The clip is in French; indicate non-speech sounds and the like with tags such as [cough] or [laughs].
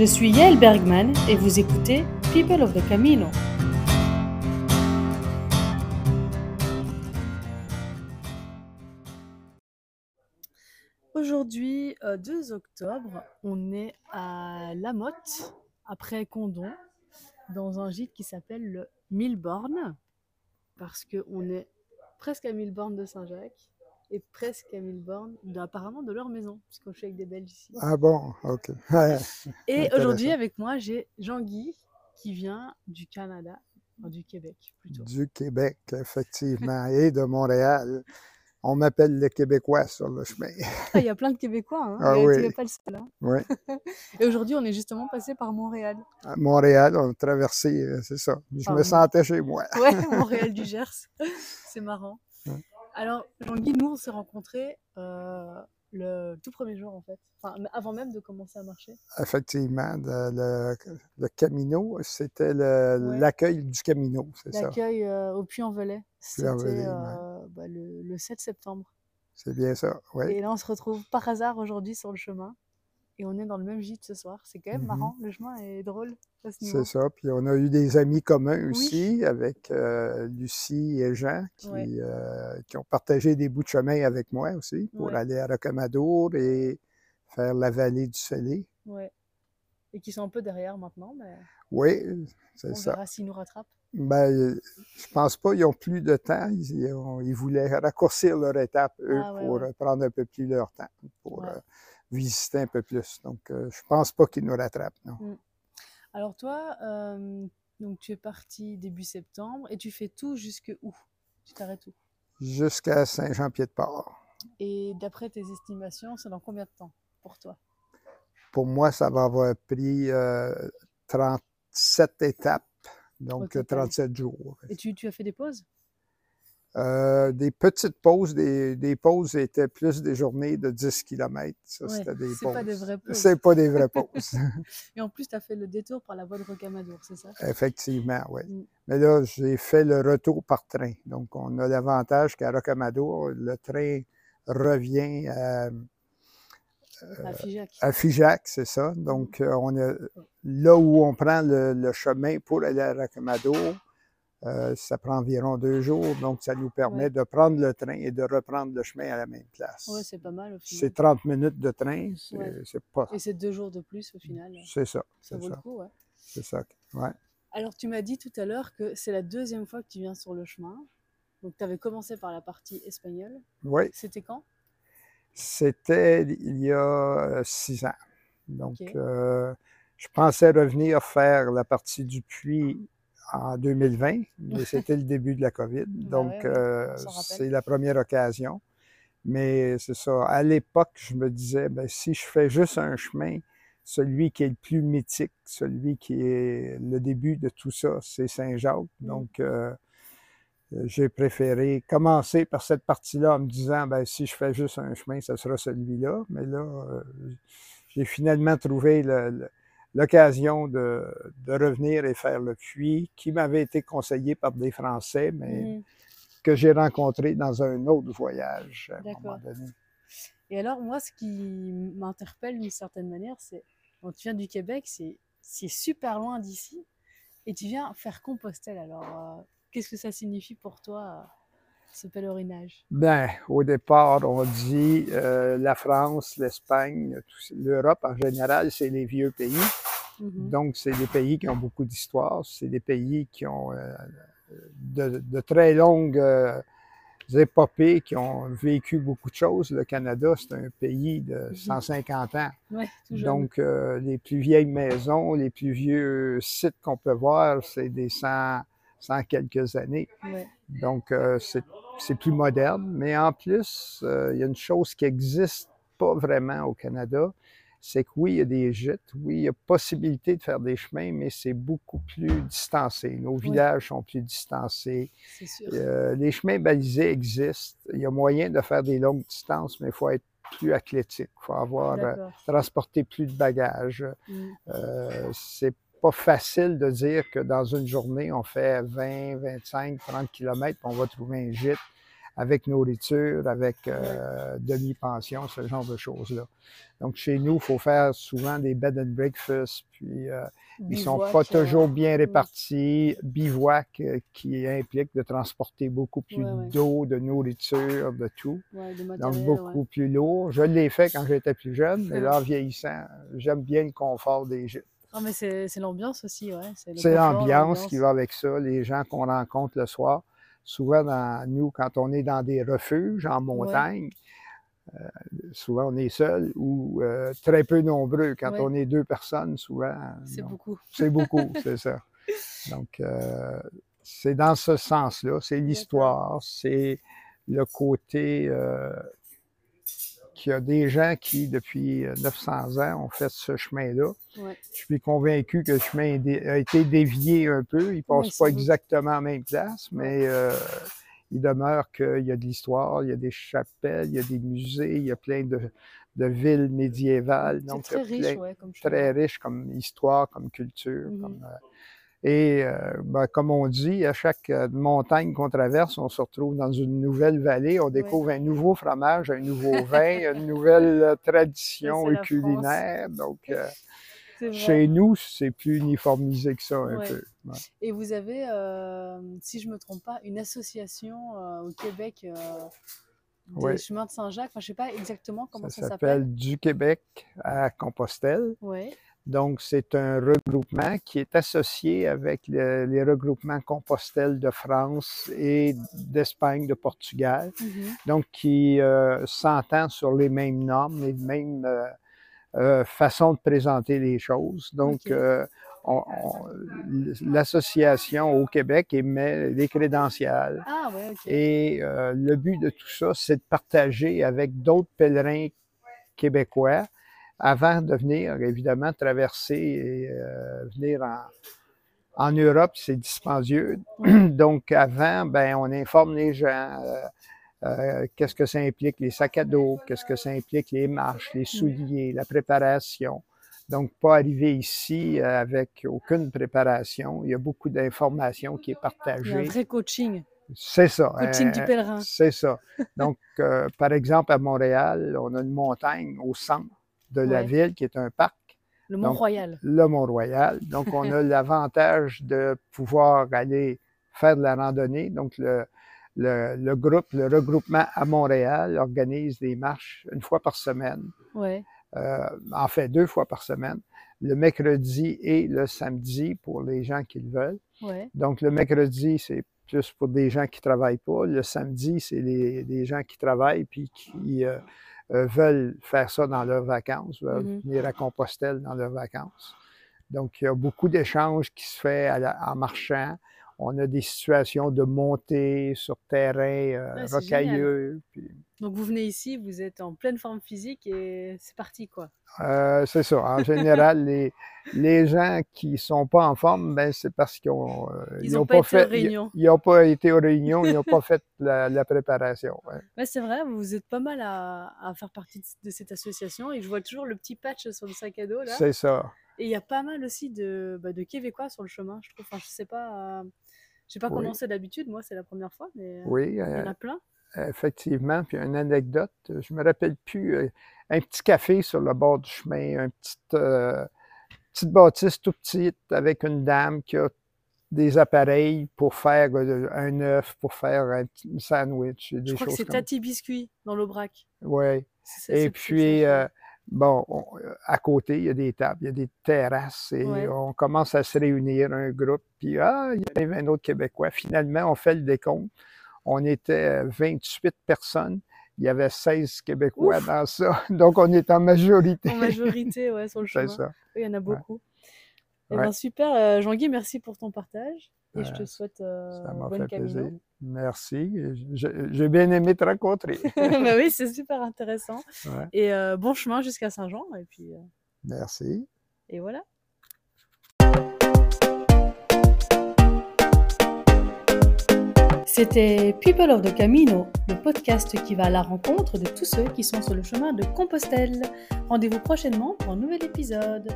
Je suis Yael Bergman et vous écoutez People of the Camino. Aujourd'hui, euh, 2 octobre, on est à La Motte, après Condon, dans un gîte qui s'appelle le Milborn, parce qu'on est presque à 1000 bornes de Saint-Jacques et presque à 1000 bornes de- apparemment de leur maison, puisqu'on suis avec des Belges ici. Ah bon, OK. [laughs] Et aujourd'hui, avec moi, j'ai Jean-Guy qui vient du Canada, du Québec plutôt. Du Québec, effectivement, et de Montréal. On m'appelle le Québécois sur le chemin. Ah, Il y a plein de Québécois, hein. Ah oui. tu n'es pas le seul. hein. Oui. [laughs] Et aujourd'hui, on est justement passé par Montréal. À Montréal, on a traversé, euh, c'est ça. Je me oui. sentais chez moi. Ouais, [laughs] Montréal du Gers. C'est marrant. Alors, Jean-Guy, nous, on s'est rencontrés euh, le tout premier jour, en fait. Enfin, avant même de commencer à marcher. Effectivement, le, le Camino, c'était Ouais. l'accueil du Camino, c'est ça? L'accueil euh, au Puy-en-Velay. C'était ouais. euh, bah, le, le 7 septembre. C'est bien ça, oui. Et là, on se retrouve par hasard aujourd'hui sur le chemin. Et on est dans le même gîte ce soir. C'est quand même Mhm. marrant. Le chemin est drôle ce C'est ça. Puis on a eu des amis communs Oui. aussi avec euh, Lucie et Jean qui, Ouais. euh, qui ont partagé des bouts de chemin avec moi aussi pour Ouais. aller à Rocamadour et faire la vallée du Salé. Ouais. Et qui sont un peu derrière maintenant, mais Oui, c'est on ça. verra s'ils nous rattrapent. Ben, euh, je pense pas, ils ont plus de temps. Ils, ils ont- ils voulaient raccourcir leur étape, eux, Ah ouais, pour ouais. prendre un peu plus leur temps, pour Ouais. euh, visiter un peu plus. Donc, euh, je pense pas qu'ils nous rattrapent, non. Alors toi, euh, donc tu es parti début septembre et tu fais tout jusque où? Tu t'arrêtes où? Jusqu'à Saint-Jean-Pied-de-Port. Et d'après tes estimations, c'est dans combien de temps pour toi? Pour moi, ça va avoir pris euh, 37 étapes, donc total. 37 jours. Et tu, tu as fait des pauses? Euh, des petites pauses, des, des pauses étaient plus des journées de 10 km. Ça, Ouais, c'était des pauses. pas des vraies pauses. C'est pas des vraies pauses. [laughs] [laughs] Et en plus, tu as fait le détour par la voie de Rocamadour, c'est ça? Effectivement, oui. Mm. Mais là, j'ai fait le retour par train. Donc, on a l'avantage qu'à Rocamadour, le train revient à, À Figeac. à Figeac, c'est ça. Donc, euh, on a, là où on prend le, le chemin pour aller à Rocamadour, euh, ça prend environ deux jours. Donc, ça nous permet Ouais. de prendre le train et de reprendre le chemin à la même place. Ouais, c'est pas mal au final. c'est 30 minutes de train. C'est Ouais. pas. Et c'est deux jours de plus au final. C'est ça. Ça C'est vaut le ça. coup, ouais. C'est ça. Ouais. Alors, tu m'as dit tout à l'heure que c'est la deuxième fois que tu viens sur le chemin. Donc, tu avais commencé par la partie espagnole. Oui. C'était quand? C'était il y a euh, six ans. Donc, euh, je pensais revenir faire la partie du puits en 2020, mais [laughs] c'était le début de la COVID. Donc, ouais, ouais, euh, c'est la première occasion. Mais c'est ça. À l'époque, je me disais, ben, si je fais juste un chemin, celui qui est le plus mythique, celui qui est le début de tout ça, c'est Saint-Jacques. Mm. Donc, euh, euh, j'ai préféré commencer par cette partie-là en me disant, ben, si je fais juste un chemin, ce sera celui-là. Mais là, euh, j'ai finalement trouvé le- le- l'occasion de, de revenir et faire le puits qui m'avait été conseillé par des Français, mais Mhm. que j'ai rencontré dans un autre voyage à un moment donné. Et alors, moi, ce qui m'interpelle d'une certaine manière, c'est quand tu viens du Québec, c'est c'est super loin d'ici, et tu viens faire Compostelle. Alors, euh, qu'est-ce que ça signifie pour toi, euh, ce pèlerinage? Ben, au départ, on dit euh, la France, l'Espagne, l'Europe en général, c'est les vieux pays. Mhm. Donc, c'est des pays qui ont beaucoup d'histoire. C'est des pays qui ont euh, de, de très longues euh, épopées, qui ont vécu beaucoup de choses. Le Canada, c'est un pays de Mhm. 150 ans. Ouais, tout jeune. Donc, les plus vieilles maisons, les plus vieux sites qu'on peut voir, c'est des 100, 100 quelques années. Ouais. Donc, euh, c'est plus moderne. Mais en plus, euh, il y a une chose qui n'existe pas vraiment au Canada, c'est que oui, il y a des gîtes, oui, il y a possibilité de faire des chemins, mais c'est beaucoup plus distancé. Nos Oui. villages sont plus distancés. Sûr. Euh, les chemins balisés existent. Il y a moyen de faire des longues distances, mais il faut être plus athlétique. Il faut avoir transporté plus de bagages. Euh, c'est pas facile de dire que dans une journée, on fait 20, 25, 30 km, on va trouver un gîte avec nourriture, avec euh, demi-pension, ce genre de choses-là. Donc, chez nous, il faut faire souvent des bed and breakfast, puis euh, ils sont pas toujours bien répartis. Bivouac, euh, qui implique de transporter beaucoup plus d'eau, de nourriture, de tout. Donc, beaucoup plus lourd. Je l'ai fait quand j'étais plus jeune, mais là, en vieillissant, j'aime bien le confort des gîtes. Non, mais c'est l'ambiance aussi, ouais. C'est l'ambiance qui va avec ça, les gens qu'on rencontre le soir. Souvent, dans, nous, quand on est dans des refuges en montagne, euh, souvent on est seul ou euh, très peu nombreux. Quand on est deux personnes, souvent. C'est beaucoup. C'est beaucoup, [laughs] c'est ça. Donc, euh, c'est dans ce sens-là. C'est l'histoire, c'est le côté qu'il y a des gens qui, depuis 900 euh, ans, ont fait ce chemin-là. Je suis convaincu que le chemin a été dévié un peu. Il ne passe pas exactement la même place, mais euh, il demeure qu'il y a de l'histoire, il y a des chapelles, il y a des musées, il y a plein de, villes médiévales. Donc, très riche, comme Très riche comme histoire, comme culture. Comme, euh, et euh, ben, comme on dit, à chaque euh, montagne qu'on traverse, on se retrouve dans une nouvelle vallée, on découvre un nouveau fromage, un nouveau [laughs] vin, une nouvelle euh, tradition culinaire. Donc, [laughs] chez nous, c'est plus uniformisé que ça un peu. Et vous avez, si je ne me trompe pas, une association au Québec des chemins de Saint-Jacques. Enfin, je ne sais pas exactement comment ça, ça s'appelle. Du Québec à Compostelle. Oui. Donc, c'est un regroupement qui est associé avec les regroupements Compostelle de France et d'Espagne, de Portugal. Mm-hmm. Donc, qui euh, s'entend sur les mêmes normes, les mêmes euh, euh, façons de présenter les choses. Donc, l'association au Québec émet les crédentials. Ah, ouais, Et le but de tout ça, c'est de partager avec d'autres pèlerins québécois avant de venir, évidemment, traverser et euh, venir en, en Europe, c'est dispendieux. [clears throat] Donc, avant, ben, on informe les gens. Euh, euh, qu'est-ce que ça implique, les sacs à dos, qu'est-ce que ça implique, les marches, les souliers, la préparation. Donc, pas arriver ici avec aucune préparation. Il y a beaucoup d'informations qui est partagée. Il y a un vrai coaching. C'est ça. Coaching du pèlerin. C'est ça. Donc, par exemple, à Montréal, on a une montagne au centre de la ville, qui est un parc. Le Mont-Royal. Le Mont-Royal. Donc, on a [laughs] l'avantage de pouvoir aller faire de la randonnée. Donc, le, le, groupe, le regroupement à Montréal organise des marches une fois par semaine. Ouais. Euh, en fait, deux fois par semaine. Le mercredi et le samedi pour les gens qui le veulent. Ouais. Donc, le mercredi, c'est plus pour des gens qui ne travaillent pas. Le samedi, c'est des gens qui travaillent puis qui euh, euh, veulent faire ça dans leurs vacances, veulent mm-hmm. venir à Compostelle dans leurs vacances. Donc, il y a beaucoup d'échanges qui se font en marchant. On a des situations de montée sur terrain euh, rocailleux. Donc, vous venez ici, vous êtes en pleine forme physique et c'est parti, quoi. Euh, c'est ça. En général, [laughs] les, les gens qui ne sont pas en forme, ben, c'est parce qu'ils n'ont euh, pas, fait. Ils n'ont pas été aux réunions, ils n'ont pas fait la, préparation. [laughs] Ouais. c'est vrai, vous êtes pas mal à, à, faire partie de cette association et je vois toujours le petit patch sur le sac à dos. là. C'est ça. Et il y a pas mal aussi de, bah, de Québécois sur le chemin, je trouve. Enfin, je sais pas. Je sais pas comment c'est d'habitude, moi c'est la première fois, mais oui, il y en a plein. Effectivement, puis une anecdote, je me rappelle plus, un petit café sur le bord du chemin, une petite, petite bâtisse tout petite avec une dame qui a des appareils pour faire un œuf, pour faire un sandwich. Des je crois que c'est Tati Biscuit dans l'Aubrac. Oui. Et puis, Bon, à côté, il y a des tables, il y a des terrasses et on commence à se réunir, un groupe, puis ah, il y avait un autre Québécois. Finalement, on fait le décompte. On était 28 personnes. Il y avait 16 Québécois dans ça. [laughs] Donc, on est en majorité. En majorité, oui, sur le chemin. C'est ça. il y en a beaucoup. Eh bien, super. Euh, Jean-Guy, merci pour ton partage. Et je te souhaite euh, ça bonne fait plaisir. Merci. J'ai bien aimé te rencontrer. [laughs] bah oui, c'est super intéressant. Et euh, bon chemin jusqu'à Saint-Jean. Et puis. Euh, merci. Et voilà. C'était People of the Camino, le podcast qui va à la rencontre de tous ceux qui sont sur le chemin de Compostelle. Rendez-vous prochainement pour un nouvel épisode.